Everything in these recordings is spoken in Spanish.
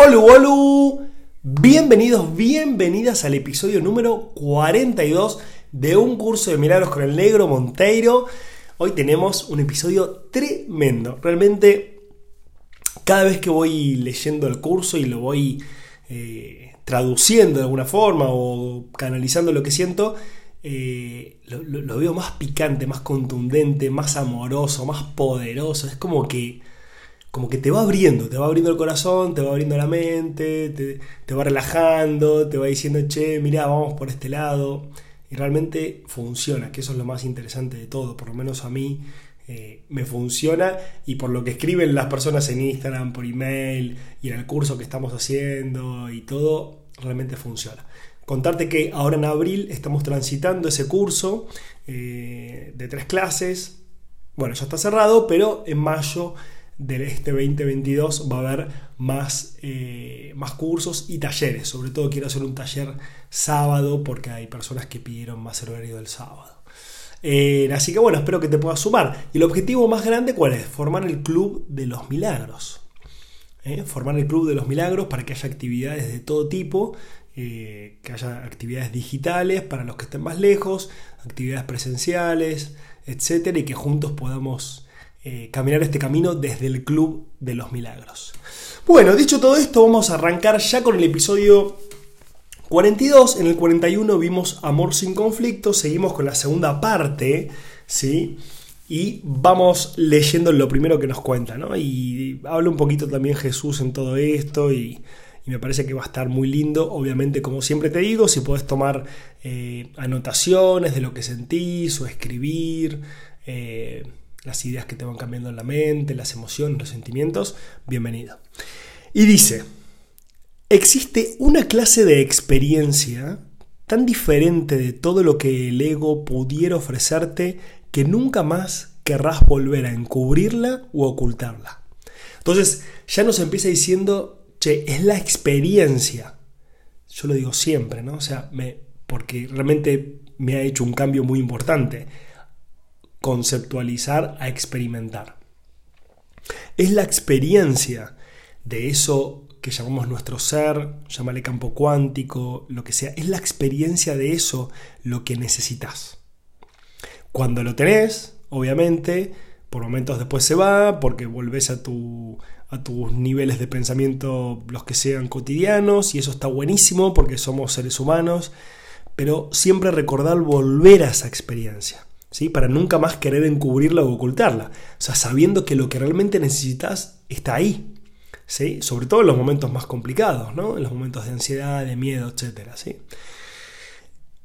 Hola, hola. Bienvenidos, bienvenidas al episodio número 42 de un curso de milagros con el negro Monteiro. Hoy tenemos un episodio tremendo. Realmente, cada vez que voy leyendo el curso y lo voy eh, traduciendo de alguna forma o canalizando lo que siento, eh, lo veo más picante, más contundente, más amoroso, más poderoso. Es como que como que te va abriendo, te va abriendo el corazón, te va abriendo la mente, te, va relajando, te va diciendo, che, mira, vamos por este lado. Y realmente funciona, que eso es lo más interesante de todo, por lo menos a mí eh, me funciona y por lo que escriben las personas en Instagram, por email y en el curso que estamos haciendo y todo, realmente funciona. Contarte que ahora en abril estamos transitando ese curso eh, de tres clases. Bueno, ya está cerrado, pero en mayo de este 2022 va a haber más, eh, más cursos y talleres. Sobre todo quiero hacer un taller sábado porque hay personas que pidieron más el horario del sábado. Eh, así que bueno, espero que te puedas sumar. Y el objetivo más grande, ¿cuál es? Formar el Club de los Milagros. ¿eh? Formar el Club de los Milagros para que haya actividades de todo tipo, que haya actividades digitales para los que estén más lejos, actividades presenciales, etcétera, y que juntos podamos eh, caminar este camino desde el Club de los Milagros. Bueno, dicho todo esto, vamos a arrancar ya con el episodio 42. En el 41 vimos Amor sin conflicto, seguimos con la segunda parte, ¿sí? Y vamos leyendo lo primero que nos cuenta, ¿no? Y habla un poquito también Jesús en todo esto y, me parece que va a estar muy lindo. Obviamente, como siempre te digo, si puedes tomar eh, anotaciones de lo que sentís o escribir. Eh, las ideas que te van cambiando en la mente, las emociones, los sentimientos, bienvenido. Y dice, existe una clase de experiencia tan diferente de todo lo que el ego pudiera ofrecerte que nunca más querrás volver a encubrirla u ocultarla. Entonces ya nos empieza diciendo, che, es la experiencia. Yo lo digo siempre, ¿no? O sea, porque realmente me ha hecho un cambio muy importante conceptualizar a experimentar. Es la experiencia de eso que llamamos nuestro ser, llámale campo cuántico, lo que sea, es la experiencia de eso lo que necesitas. Cuando lo tenés, obviamente, por momentos después se va, porque volvés a, tu, a tus niveles de pensamiento, los que sean cotidianos, y eso está buenísimo porque somos seres humanos, pero siempre recordar volver a esa experiencia. Para nunca más querer encubrirla o ocultarla. O sea, sabiendo que lo que realmente necesitas está ahí. ¿sí? Sobre todo en los momentos más complicados, ¿no? En los momentos de ansiedad, de miedo, etc. ¿sí?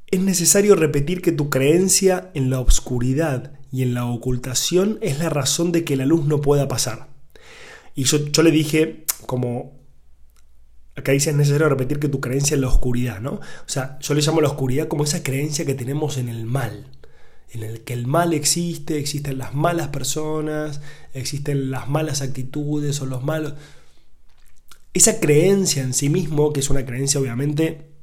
Es necesario repetir que tu creencia en la oscuridad y en la ocultación es la razón de que la luz no pueda pasar. Y yo, yo le dije como Acá dice es necesario repetir que tu creencia en la oscuridad, ¿no? O sea, yo le llamo la oscuridad como esa creencia que tenemos en el mal en el que el mal existe, existen las malas personas, existen las malas actitudes o los malos... Esa creencia en sí mismo, que es una creencia obviamente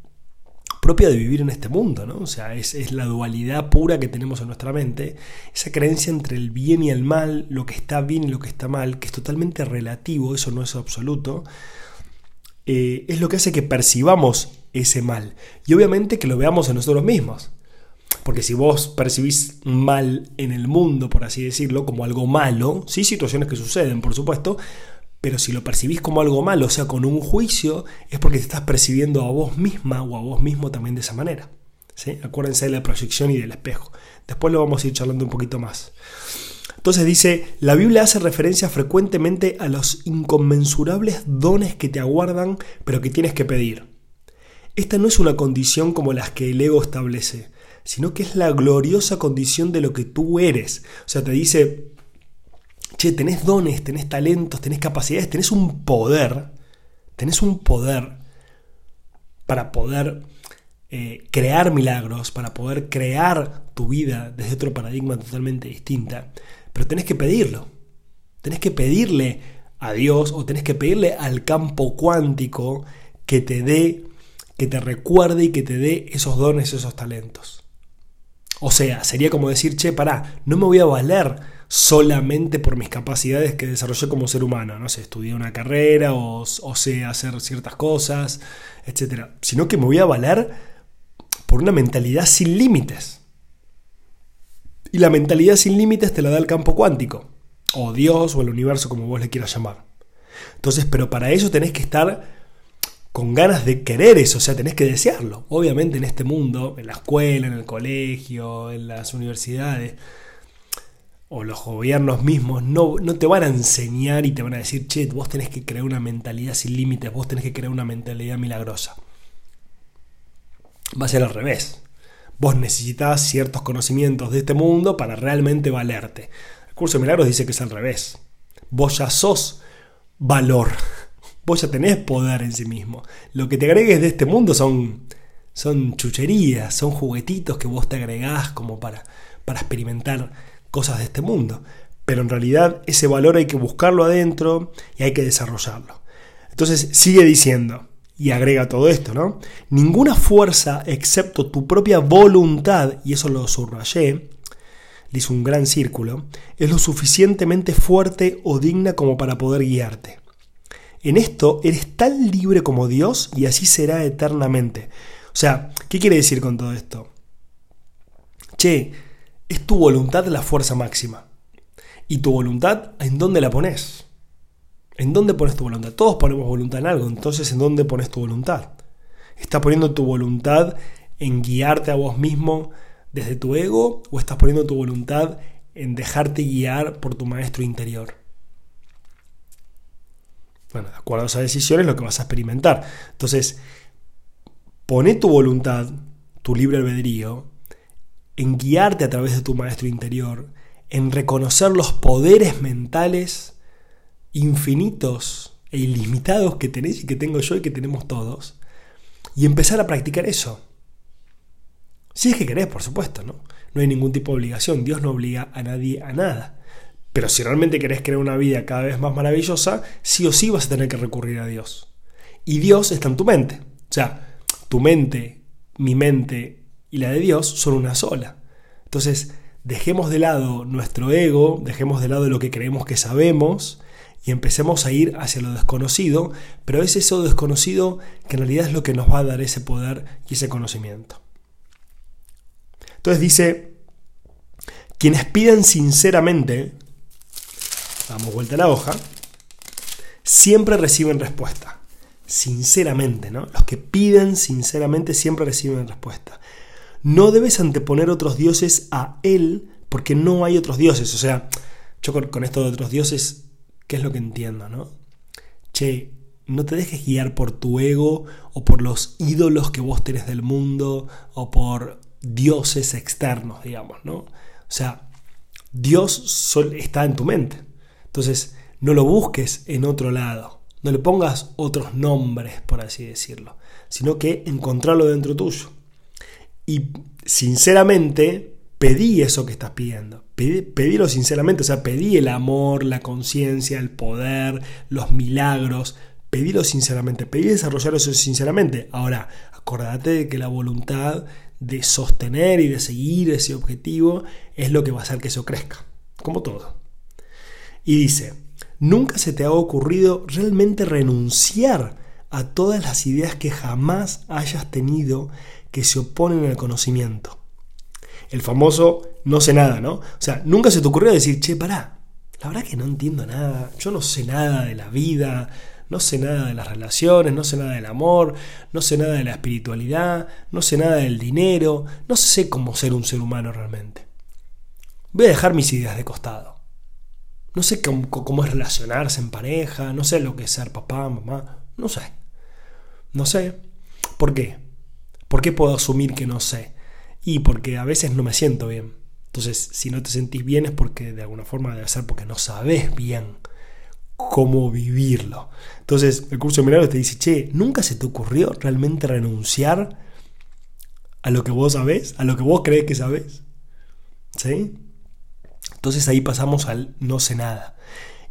propia de vivir en este mundo, ¿no? O sea, es, es, la dualidad pura que tenemos en nuestra mente, esa creencia entre el bien y el mal, lo que está bien y lo que está mal, que es totalmente relativo, eso no es absoluto, eh, es lo que hace que percibamos ese mal. Y obviamente que lo veamos en nosotros mismos. Porque si vos percibís mal en el mundo, por así decirlo, como algo malo, sí, situaciones que suceden, por supuesto, pero si lo percibís como algo malo, o sea, con un juicio, es porque te estás percibiendo a vos misma o a vos mismo también de esa manera. Acuérdense de la proyección y del espejo. Después lo vamos a ir charlando un poquito más. Entonces dice, la Biblia hace referencia frecuentemente a los inconmensurables dones que te aguardan, pero que tienes que pedir. Esta no es una condición como las que el ego establece, sino que es la gloriosa condición de lo que tú eres. O sea, te dice, che, tenés dones, tenés talentos, tenés capacidades, tenés un poder, tenés un poder para poder eh, crear milagros, para poder crear tu vida desde otro paradigma totalmente distinta, pero tenés que pedirlo. Tenés que pedirle a Dios o tenés que pedirle al campo cuántico que te dé, que te recuerde y que te dé esos dones, esos talentos. O sea, sería como decir, che, pará, no me voy a valer solamente por mis capacidades que desarrollé como ser humano. No sé, estudié una carrera o, o sé hacer ciertas cosas, etc. Sino que me voy a valer por una mentalidad sin límites. Y la mentalidad sin límites te la da el campo cuántico, o Dios, o el universo, como vos le quieras llamar. Entonces, pero para eso tenés que estar con ganas de querer eso, o sea, tenés que desearlo. Obviamente en este mundo, en la escuela, en el colegio, en las universidades, o los gobiernos mismos, no, no te van a enseñar y te van a decir, che, vos tenés que crear una mentalidad sin límites, vos tenés que crear una mentalidad milagrosa. Va a ser al revés. Vos necesitas ciertos conocimientos de este mundo para realmente valerte. El curso de milagros dice que es al revés. Vos ya sos valor vos ya tenés poder en sí mismo. Lo que te agregues de este mundo son, son chucherías, son juguetitos que vos te agregás como para, para experimentar cosas de este mundo. Pero en realidad ese valor hay que buscarlo adentro y hay que desarrollarlo. Entonces sigue diciendo, y agrega todo esto, ¿no? Ninguna fuerza excepto tu propia voluntad, y eso lo subrayé, le hizo un gran círculo, es lo suficientemente fuerte o digna como para poder guiarte. En esto eres tan libre como Dios y así será eternamente. O sea, ¿qué quiere decir con todo esto? Che, es tu voluntad la fuerza máxima. ¿Y tu voluntad en dónde la pones? ¿En dónde pones tu voluntad? Todos ponemos voluntad en algo, entonces ¿en dónde pones tu voluntad? ¿Estás poniendo tu voluntad en guiarte a vos mismo desde tu ego o estás poniendo tu voluntad en dejarte guiar por tu maestro interior? Bueno, de acuerdo a esas decisiones lo que vas a experimentar. Entonces, pone tu voluntad, tu libre albedrío, en guiarte a través de tu maestro interior, en reconocer los poderes mentales infinitos e ilimitados que tenés y que tengo yo y que tenemos todos, y empezar a practicar eso. Si es que querés, por supuesto, ¿no? No hay ningún tipo de obligación, Dios no obliga a nadie a nada. Pero si realmente querés crear una vida cada vez más maravillosa, sí o sí vas a tener que recurrir a Dios. Y Dios está en tu mente. O sea, tu mente, mi mente y la de Dios son una sola. Entonces, dejemos de lado nuestro ego, dejemos de lado lo que creemos que sabemos y empecemos a ir hacia lo desconocido, pero es eso desconocido que en realidad es lo que nos va a dar ese poder y ese conocimiento. Entonces dice, quienes piden sinceramente damos vuelta a la hoja, siempre reciben respuesta. Sinceramente, ¿no? Los que piden sinceramente siempre reciben respuesta. No debes anteponer otros dioses a Él porque no hay otros dioses. O sea, yo con, esto de otros dioses, ¿qué es lo que entiendo, no? Che, no te dejes guiar por tu ego o por los ídolos que vos tenés del mundo o por dioses externos, digamos, ¿no? O sea, Dios está en tu mente. Entonces, no lo busques en otro lado, no le pongas otros nombres, por así decirlo, sino que encontrarlo dentro tuyo. Y sinceramente, pedí eso que estás pidiendo. Pedí, pedílo sinceramente, o sea, pedí el amor, la conciencia, el poder, los milagros. Pedílo sinceramente, pedí desarrollar eso sinceramente. Ahora, acordate de que la voluntad de sostener y de seguir ese objetivo es lo que va a hacer que eso crezca, como todo. Y dice, ¿nunca se te ha ocurrido realmente renunciar a todas las ideas que jamás hayas tenido que se oponen al conocimiento? El famoso no sé nada, ¿no? O sea, nunca se te ocurrió decir, che, pará, la verdad que no entiendo nada, yo no sé nada de la vida, no sé nada de las relaciones, no sé nada del amor, no sé nada de la espiritualidad, no sé nada del dinero, no sé cómo ser un ser humano realmente. Voy a dejar mis ideas de costado. No sé cómo, es relacionarse en pareja, no sé lo que es ser papá, mamá, no sé. No sé. ¿Por qué? ¿Por qué puedo asumir que no sé? Y porque a veces no me siento bien. Entonces, si no te sentís bien es porque de alguna forma debe ser porque no sabes bien cómo vivirlo. Entonces, el curso de milagros te dice, che, ¿nunca se te ocurrió realmente renunciar a lo que vos sabés? ¿A lo que vos crees que sabés? ¿Sí? Entonces ahí pasamos al no sé nada.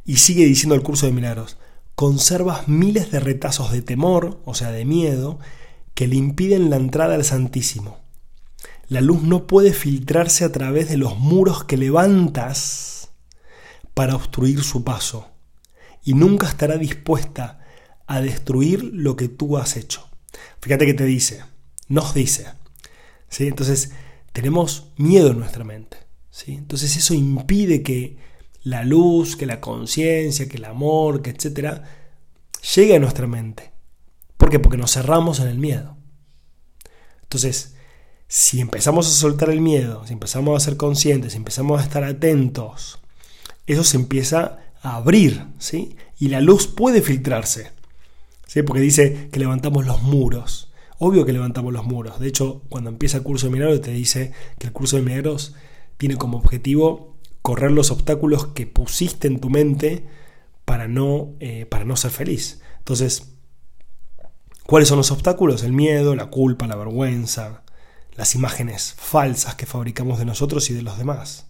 Y sigue diciendo el curso de milagros, conservas miles de retazos de temor, o sea, de miedo, que le impiden la entrada al Santísimo. La luz no puede filtrarse a través de los muros que levantas para obstruir su paso y nunca estará dispuesta a destruir lo que tú has hecho. Fíjate que te dice, nos dice. ¿sí? Entonces, tenemos miedo en nuestra mente. Entonces, eso impide que la luz, que la conciencia, que el amor, que etcétera, llegue a nuestra mente. ¿Por qué? Porque nos cerramos en el miedo. Entonces, si empezamos a soltar el miedo, si empezamos a ser conscientes, si empezamos a estar atentos, eso se empieza a abrir, ¿sí? Y la luz puede filtrarse, ¿sí? Porque dice que levantamos los muros. Obvio que levantamos los muros. De hecho, cuando empieza el curso de milagros te dice que el curso de milagros tiene como objetivo correr los obstáculos que pusiste en tu mente para no, eh, para no ser feliz. Entonces, ¿cuáles son los obstáculos? El miedo, la culpa, la vergüenza, las imágenes falsas que fabricamos de nosotros y de los demás.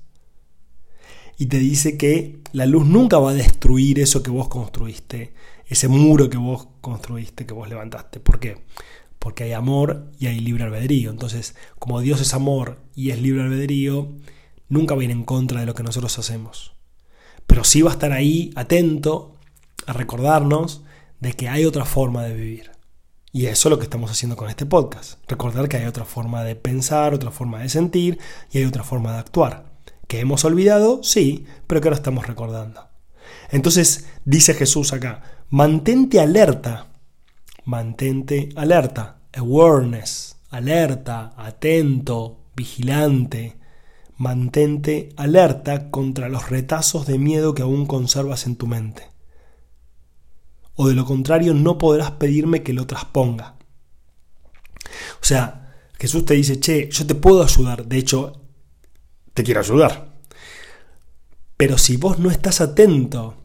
Y te dice que la luz nunca va a destruir eso que vos construiste, ese muro que vos construiste, que vos levantaste. ¿Por qué? Porque hay amor y hay libre albedrío. Entonces, como Dios es amor y es libre albedrío, nunca va a ir en contra de lo que nosotros hacemos. Pero sí va a estar ahí atento a recordarnos de que hay otra forma de vivir. Y eso es lo que estamos haciendo con este podcast. Recordar que hay otra forma de pensar, otra forma de sentir y hay otra forma de actuar. ¿Que hemos olvidado? Sí, pero que ahora estamos recordando. Entonces dice Jesús acá, mantente alerta, mantente alerta, awareness, alerta, atento, vigilante, mantente alerta contra los retazos de miedo que aún conservas en tu mente. O de lo contrario no podrás pedirme que lo trasponga. O sea, Jesús te dice, che, yo te puedo ayudar, de hecho, te quiero ayudar. Pero si vos no estás atento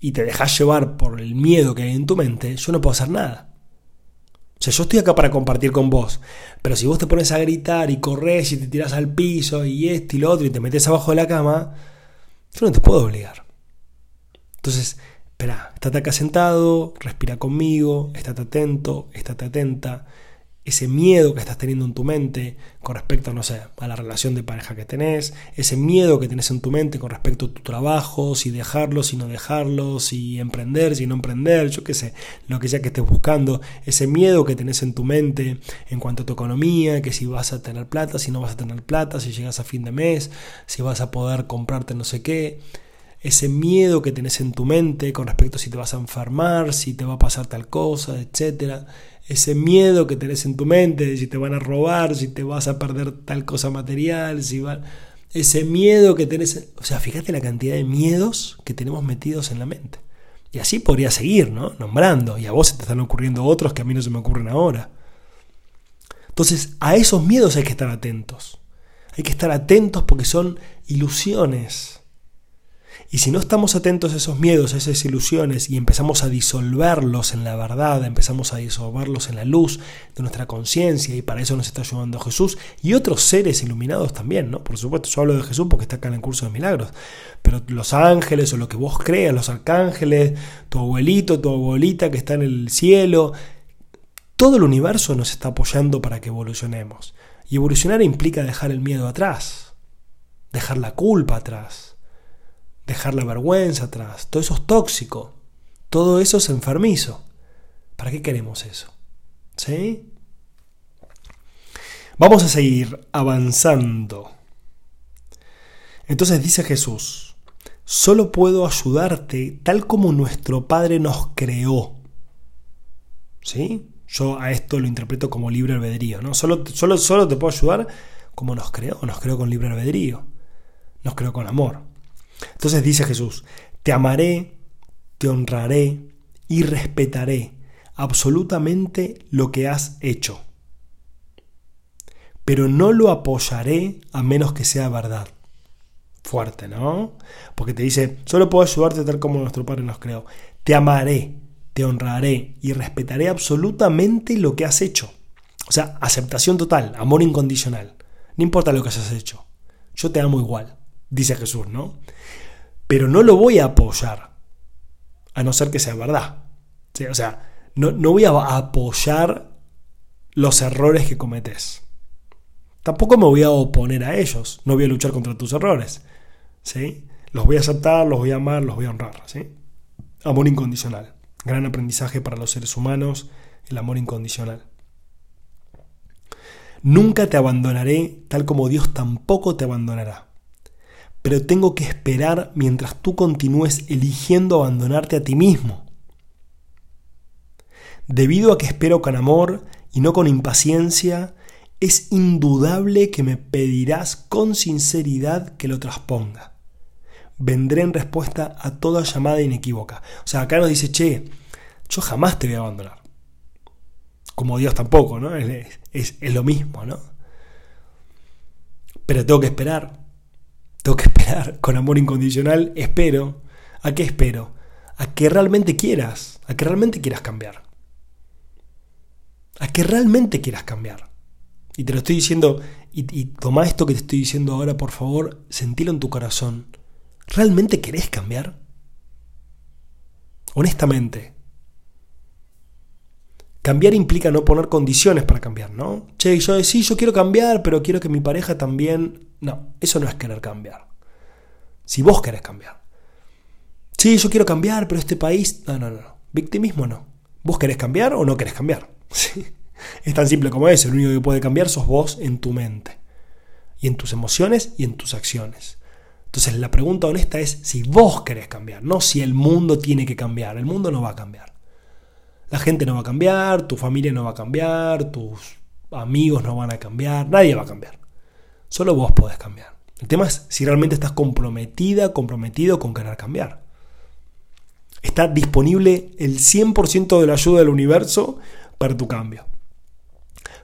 y te dejas llevar por el miedo que hay en tu mente, yo no puedo hacer nada. Yo estoy acá para compartir con vos, pero si vos te pones a gritar y corres y te tiras al piso y esto y lo otro y te metes abajo de la cama, yo no te puedo obligar. Entonces, espera, estate acá sentado, respira conmigo, estate atento, estate atenta, ese miedo que estás teniendo en tu mente con respecto, no sé, a la relación de pareja que tenés, ese miedo que tenés en tu mente con respecto a tu trabajo, si dejarlo, si no dejarlo, si emprender, si no emprender, yo qué sé, lo que sea que estés buscando, ese miedo que tenés en tu mente en cuanto a tu economía, que si vas a tener plata, si no vas a tener plata, si llegas a fin de mes, si vas a poder comprarte no sé qué, ese miedo que tenés en tu mente con respecto a si te vas a enfermar, si te va a pasar tal cosa, etcétera ese miedo que tenés en tu mente de si te van a robar, si te vas a perder tal cosa material, si va... ese miedo que tenés, o sea, fíjate la cantidad de miedos que tenemos metidos en la mente. Y así podría seguir, ¿no? Nombrando, y a vos se te están ocurriendo otros que a mí no se me ocurren ahora. Entonces, a esos miedos hay que estar atentos. Hay que estar atentos porque son ilusiones. Y si no estamos atentos a esos miedos, a esas ilusiones y empezamos a disolverlos en la verdad, empezamos a disolverlos en la luz de nuestra conciencia y para eso nos está ayudando Jesús y otros seres iluminados también, ¿no? Por supuesto, yo hablo de Jesús porque está acá en el curso de milagros, pero los ángeles o lo que vos creas, los arcángeles, tu abuelito, tu abuelita que está en el cielo, todo el universo nos está apoyando para que evolucionemos. Y evolucionar implica dejar el miedo atrás, dejar la culpa atrás dejar la vergüenza atrás. Todo eso es tóxico. Todo eso es enfermizo. ¿Para qué queremos eso? ¿Sí? Vamos a seguir avanzando. Entonces dice Jesús, solo puedo ayudarte tal como nuestro Padre nos creó. ¿Sí? Yo a esto lo interpreto como libre albedrío, ¿no? Solo, solo, solo te puedo ayudar como nos creó, nos creó con libre albedrío, nos creó con amor. Entonces dice Jesús, te amaré, te honraré y respetaré absolutamente lo que has hecho. Pero no lo apoyaré a menos que sea verdad. Fuerte, ¿no? Porque te dice, solo puedo ayudarte tal como nuestro Padre nos creó. Te amaré, te honraré y respetaré absolutamente lo que has hecho. O sea, aceptación total, amor incondicional. No importa lo que hayas hecho. Yo te amo igual dice Jesús, ¿no? Pero no lo voy a apoyar, a no ser que sea verdad. O sea, no, no voy a apoyar los errores que cometes. Tampoco me voy a oponer a ellos, no voy a luchar contra tus errores. ¿sí? Los voy a aceptar, los voy a amar, los voy a honrar. Amor incondicional. Gran aprendizaje para los seres humanos, el amor incondicional. Nunca te abandonaré tal como Dios tampoco te abandonará. Pero tengo que esperar mientras tú continúes eligiendo abandonarte a ti mismo. Debido a que espero con amor y no con impaciencia, es indudable que me pedirás con sinceridad que lo trasponga. Vendré en respuesta a toda llamada inequívoca. O sea, acá nos dice, che, yo jamás te voy a abandonar. Como Dios tampoco, ¿no? Es, es, lo mismo, ¿no? Pero tengo que esperar. Tengo que esperar con amor incondicional. Espero. ¿A qué espero? A que realmente quieras. A que realmente quieras cambiar. A que realmente quieras cambiar. Y te lo estoy diciendo, y, toma esto que te estoy diciendo ahora, por favor, sentilo en tu corazón. ¿Realmente querés cambiar? Honestamente. Cambiar implica no poner condiciones para cambiar, ¿no? Che, yo sí, yo quiero cambiar, pero quiero que mi pareja también... No, eso no es querer cambiar. Si vos querés cambiar. Sí, yo quiero cambiar, pero este país... No, no, no. Victimismo no. ¿Vos querés cambiar o no querés cambiar? Es tan simple como eso, el único que puede cambiar sos vos en tu mente, y en tus emociones y en tus acciones. Entonces la pregunta honesta es si vos querés cambiar, no si el mundo tiene que cambiar, el mundo no va a cambiar. La gente no va a cambiar, tu familia no va a cambiar, tus amigos no van a cambiar, nadie va a cambiar. Solo vos podés cambiar. El tema es si realmente estás comprometida, comprometido con querer cambiar. Está disponible el 100% de la ayuda del universo para tu cambio.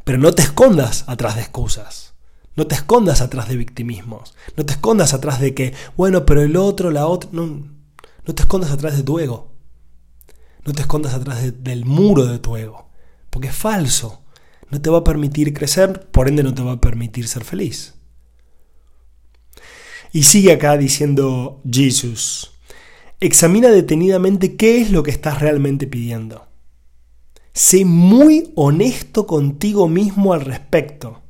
Pero no te escondas atrás de excusas. No te escondas atrás de victimismos. No te escondas atrás de que, bueno, pero el otro, la otra. No, no te escondas atrás de tu ego. No te escondas atrás del muro de tu ego. Porque es falso. No te va a permitir crecer, por ende no te va a permitir ser feliz. Y sigue acá diciendo Jesús. Examina detenidamente qué es lo que estás realmente pidiendo. Sé muy honesto contigo mismo al respecto,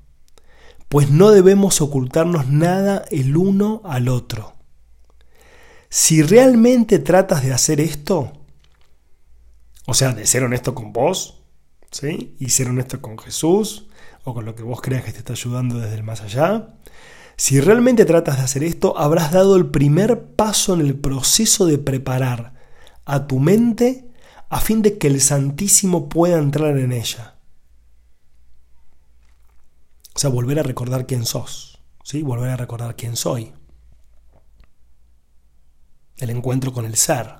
pues no debemos ocultarnos nada el uno al otro. Si realmente tratas de hacer esto, o sea, de ser honesto con vos, ¿sí? Y ser honesto con Jesús, o con lo que vos creas que te está ayudando desde el más allá, si realmente tratas de hacer esto, habrás dado el primer paso en el proceso de preparar a tu mente a fin de que el Santísimo pueda entrar en ella. O sea, volver a recordar quién sos, ¿sí? volver a recordar quién soy. El encuentro con el ser.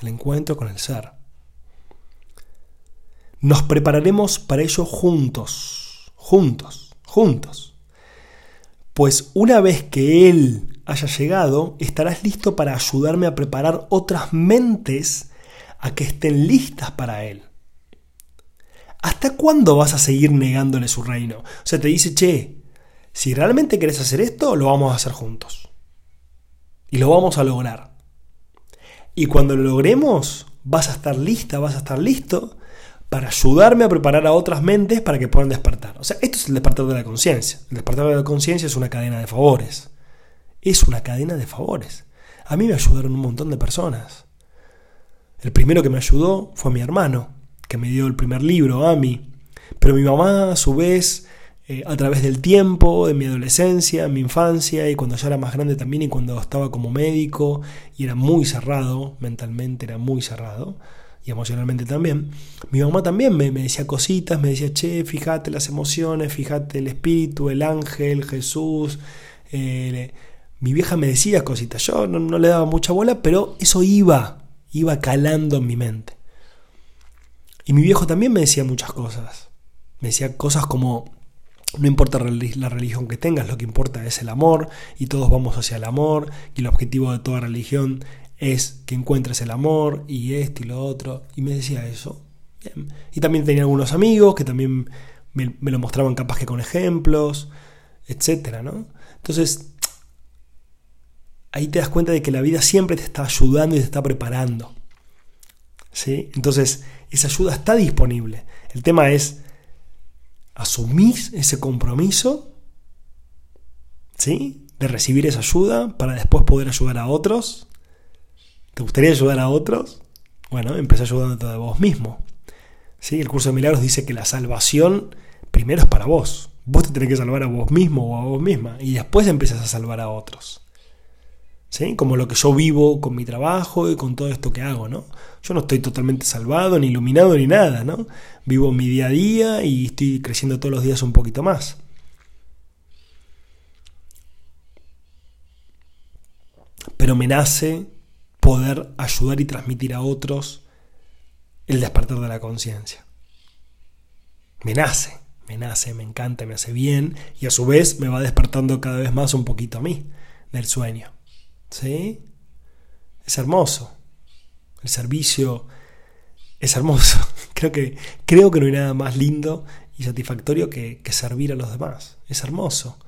El encuentro con el ser. Nos prepararemos para ello juntos, juntos, juntos. Pues una vez que Él haya llegado, estarás listo para ayudarme a preparar otras mentes a que estén listas para Él. ¿Hasta cuándo vas a seguir negándole su reino? O sea, te dice, che, si realmente querés hacer esto, lo vamos a hacer juntos. Y lo vamos a lograr. Y cuando lo logremos, vas a estar lista, vas a estar listo para ayudarme a preparar a otras mentes para que puedan despertar. O sea, esto es el despertar de la conciencia. El despertar de la conciencia es una cadena de favores. Es una cadena de favores. A mí me ayudaron un montón de personas. El primero que me ayudó fue mi hermano, que me dio el primer libro, Ami. Pero mi mamá, a su vez, eh, a través del tiempo, de mi adolescencia, mi infancia y cuando ya era más grande también y cuando estaba como médico y era muy cerrado, mentalmente era muy cerrado y emocionalmente también, mi mamá también me, decía cositas, me decía, che, fíjate las emociones, fíjate el espíritu, el ángel, Jesús. Eh, mi vieja me decía cositas, yo no le daba mucha bola, pero eso iba, iba calando en mi mente. Y mi viejo también me decía muchas cosas. Me decía cosas como, no importa la religión que tengas, lo que importa es el amor y todos vamos hacia el amor y el objetivo de toda religión es que encuentres el amor y esto y lo otro. Y me decía eso. Y también tenía algunos amigos que también me, lo mostraban capaz que con ejemplos, etcétera, ¿no? Entonces, ahí te das cuenta de que la vida siempre te está ayudando y te está preparando. ¿Sí? Entonces, esa ayuda está disponible. El tema es, ¿asumís ese compromiso? ¿Sí? de recibir esa ayuda para después poder ayudar a otros? ¿Te gustaría ayudar a otros? Bueno, empieza ayudándote de vos mismo. ¿Sí? El curso de milagros dice que la salvación primero es para vos. Vos te tenés que salvar a vos mismo o a vos misma y después empiezas a salvar a otros. ¿Sí? Como lo que yo vivo con mi trabajo y con todo esto que hago, ¿no? Yo no estoy totalmente salvado, ni iluminado, ni nada, ¿no? Vivo mi día a día y estoy creciendo todos los días un poquito más. Pero me nace poder ayudar y transmitir a otros el despertar de la conciencia. Me nace, me nace, me encanta, me hace bien y a su vez me va despertando cada vez más un poquito a mí del sueño. ¿Sí? Es hermoso. El servicio es hermoso. Creo que, creo que no hay nada más lindo y satisfactorio que, que servir a los demás. Es hermoso.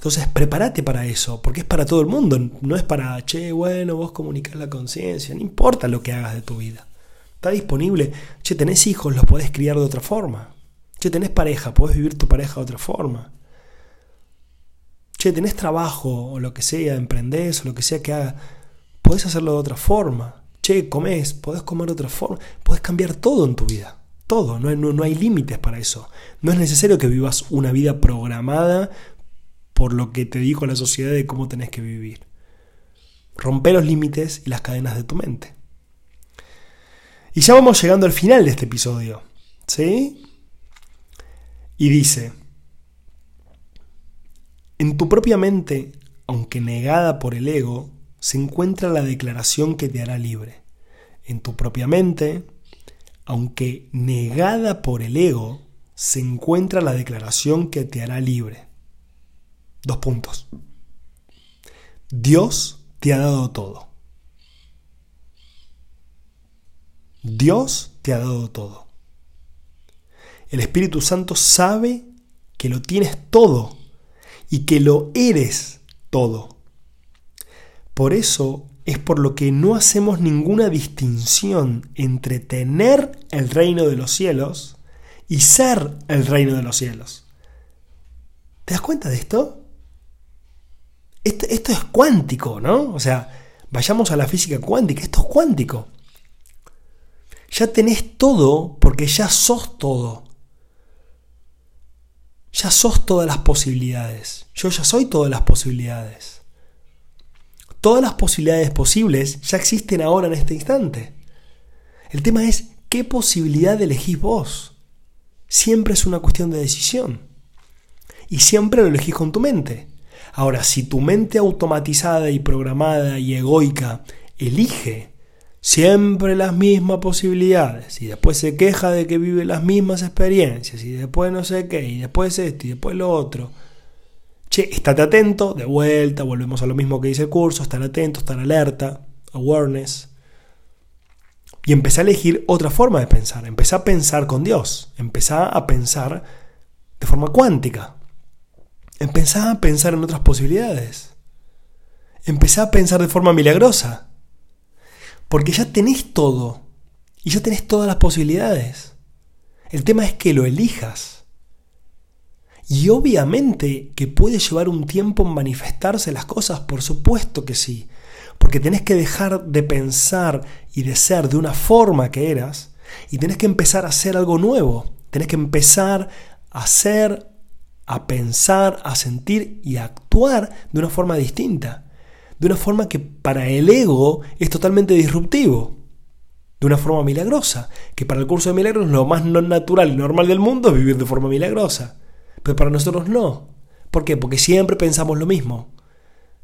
Entonces, prepárate para eso, porque es para todo el mundo, no es para, che, bueno, vos comunicás la conciencia, no importa lo que hagas de tu vida. Está disponible, che, tenés hijos, los podés criar de otra forma. Che, tenés pareja, podés vivir tu pareja de otra forma. Che, tenés trabajo o lo que sea, emprendés o lo que sea que hagas, podés hacerlo de otra forma. Che, comés, podés comer de otra forma. Podés cambiar todo en tu vida. Todo, no no hay límites para eso. No es necesario que vivas una vida programada por lo que te dijo la sociedad de cómo tenés que vivir. Rompe los límites y las cadenas de tu mente. Y ya vamos llegando al final de este episodio. ¿Sí? Y dice, en tu propia mente, aunque negada por el ego, se encuentra la declaración que te hará libre. En tu propia mente, aunque negada por el ego, se encuentra la declaración que te hará libre. Dos puntos. Dios te ha dado todo. Dios te ha dado todo. El Espíritu Santo sabe que lo tienes todo y que lo eres todo. Por eso es por lo que no hacemos ninguna distinción entre tener el reino de los cielos y ser el reino de los cielos. ¿Te das cuenta de esto? Esto, es cuántico, ¿no? O sea, vayamos a la física cuántica, esto es cuántico. Ya tenés todo porque ya sos todo ya sos todas las posibilidades. Yo ya soy todas las posibilidades. Todas las posibilidades posibles ya existen ahora en este instante. El tema es qué posibilidad elegís vos. Siempre es una cuestión de decisión. Y siempre lo elegís con tu mente. Ahora, si tu mente automatizada y programada y egoica elige siempre las mismas posibilidades y después se queja de que vive las mismas experiencias y después no sé qué y después esto y después lo otro. Che, estate atento, de vuelta, volvemos a lo mismo que dice el curso, estar atento, estar alerta, awareness. Y empecé a elegir otra forma de pensar, empecé a pensar con Dios, empecé a pensar de forma cuántica, empecé a pensar en otras posibilidades, empecé a pensar de forma milagrosa. Porque ya tenés todo. Y ya tenés todas las posibilidades. El tema es que lo elijas. Y obviamente que puede llevar un tiempo en manifestarse las cosas, por supuesto que sí. Porque tenés que dejar de pensar y de ser de una forma que eras y tenés que empezar a hacer algo nuevo. Tenés que empezar a hacer, a pensar, a sentir y a actuar de una forma distinta de una forma que para el ego es totalmente disruptivo, de una forma milagrosa, que para el curso de milagros lo más no natural y normal del mundo es vivir de forma milagrosa, pero para nosotros no. ¿Por qué? Porque siempre pensamos lo mismo.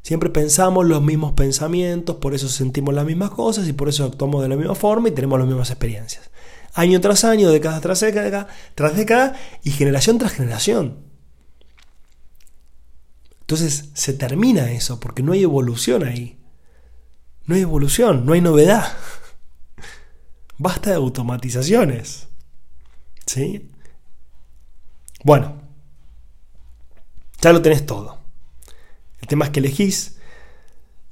Siempre pensamos los mismos pensamientos, por eso sentimos las mismas cosas y por eso actuamos de la misma forma y tenemos las mismas experiencias. Año tras año, década tras década, tras década y generación tras generación. Entonces se termina eso porque no hay evolución ahí. No hay evolución, no hay novedad. Basta de automatizaciones. ¿Sí? Bueno, ya lo tenés todo. El tema es que elegís.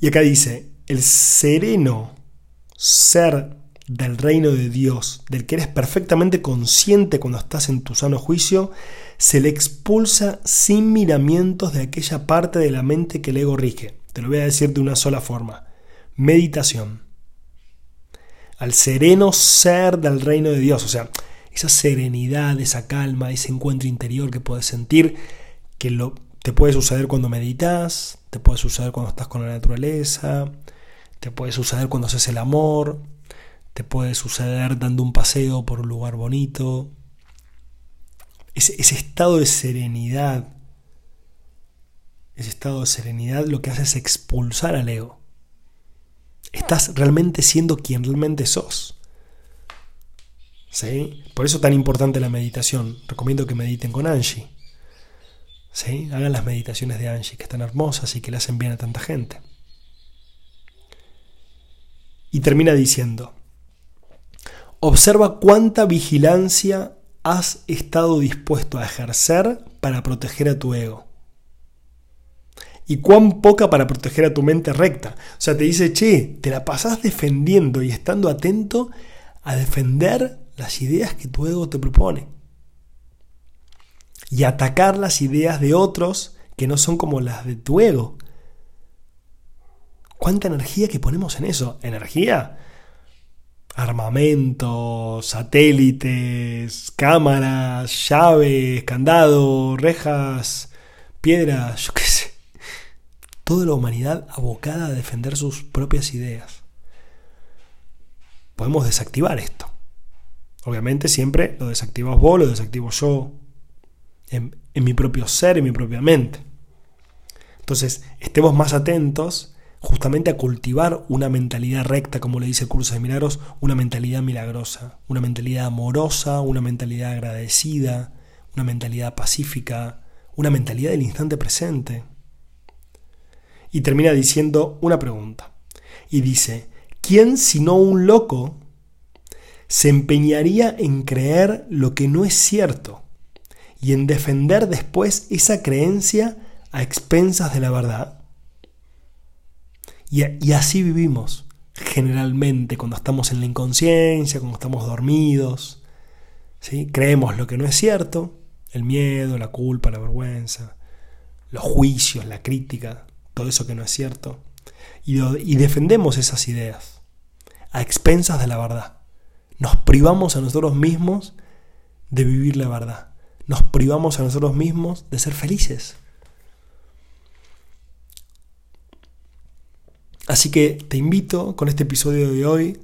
Y acá dice, el sereno ser del reino de Dios, del que eres perfectamente consciente cuando estás en tu sano juicio, se le expulsa sin miramientos de aquella parte de la mente que el ego rige. Te lo voy a decir de una sola forma. Meditación. Al sereno ser del reino de Dios, o sea, esa serenidad, esa calma, ese encuentro interior que puedes sentir, que lo, te puede suceder cuando meditas, te puede suceder cuando estás con la naturaleza, te puede suceder cuando haces el amor, te puede suceder dando un paseo por un lugar bonito. Ese, estado de serenidad, ese estado de serenidad lo que hace es expulsar al ego. Estás realmente siendo quien realmente sos. ¿Sí? Por eso es tan importante la meditación. Recomiendo que mediten con Angie. ¿Sí? Hagan las meditaciones de Angie, que están hermosas y que le hacen bien a tanta gente. Y termina diciendo, observa cuánta vigilancia has estado dispuesto a ejercer para proteger a tu ego. Y cuán poca para proteger a tu mente recta. O sea, te dice, che, te la pasás defendiendo y estando atento a defender las ideas que tu ego te propone. Y atacar las ideas de otros que no son como las de tu ego. ¿Cuánta energía que ponemos en eso? ¿Energía? Armamento, satélites, cámaras, llaves, candados, rejas, piedras, yo qué sé. Toda la humanidad abocada a defender sus propias ideas. Podemos desactivar esto. Obviamente siempre lo desactivas vos, lo desactivo yo, en, en mi propio ser, en mi propia mente. Entonces, estemos más atentos justamente a cultivar una mentalidad recta, como le dice el curso de milagros, una mentalidad milagrosa, una mentalidad amorosa, una mentalidad agradecida, una mentalidad pacífica, una mentalidad del instante presente. Y termina diciendo una pregunta. Y dice, ¿quién sino un loco se empeñaría en creer lo que no es cierto y en defender después esa creencia a expensas de la verdad? Y, así vivimos generalmente cuando estamos en la inconsciencia, cuando estamos dormidos. ¿sí? Creemos lo que no es cierto, el miedo, la culpa, la vergüenza, los juicios, la crítica, todo eso que no es cierto. Y, y defendemos esas ideas a expensas de la verdad. Nos privamos a nosotros mismos de vivir la verdad. Nos privamos a nosotros mismos de ser felices. Así que te invito con este episodio de hoy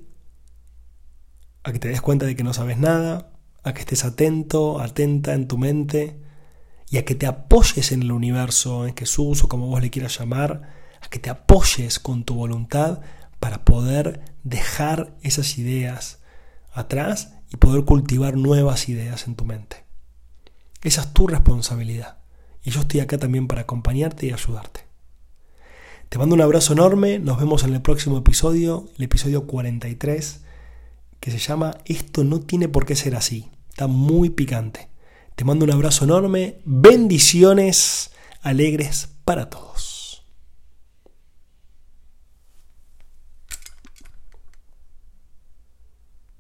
a que te des cuenta de que no sabes nada, a que estés atento, atenta en tu mente y a que te apoyes en el universo, en Jesús o como vos le quieras llamar, a que te apoyes con tu voluntad para poder dejar esas ideas atrás y poder cultivar nuevas ideas en tu mente. Esa es tu responsabilidad y yo estoy acá también para acompañarte y ayudarte. Te mando un abrazo enorme, nos vemos en el próximo episodio, el episodio 43, que se llama Esto no tiene por qué ser así. Está muy picante. Te mando un abrazo enorme, bendiciones alegres para todos.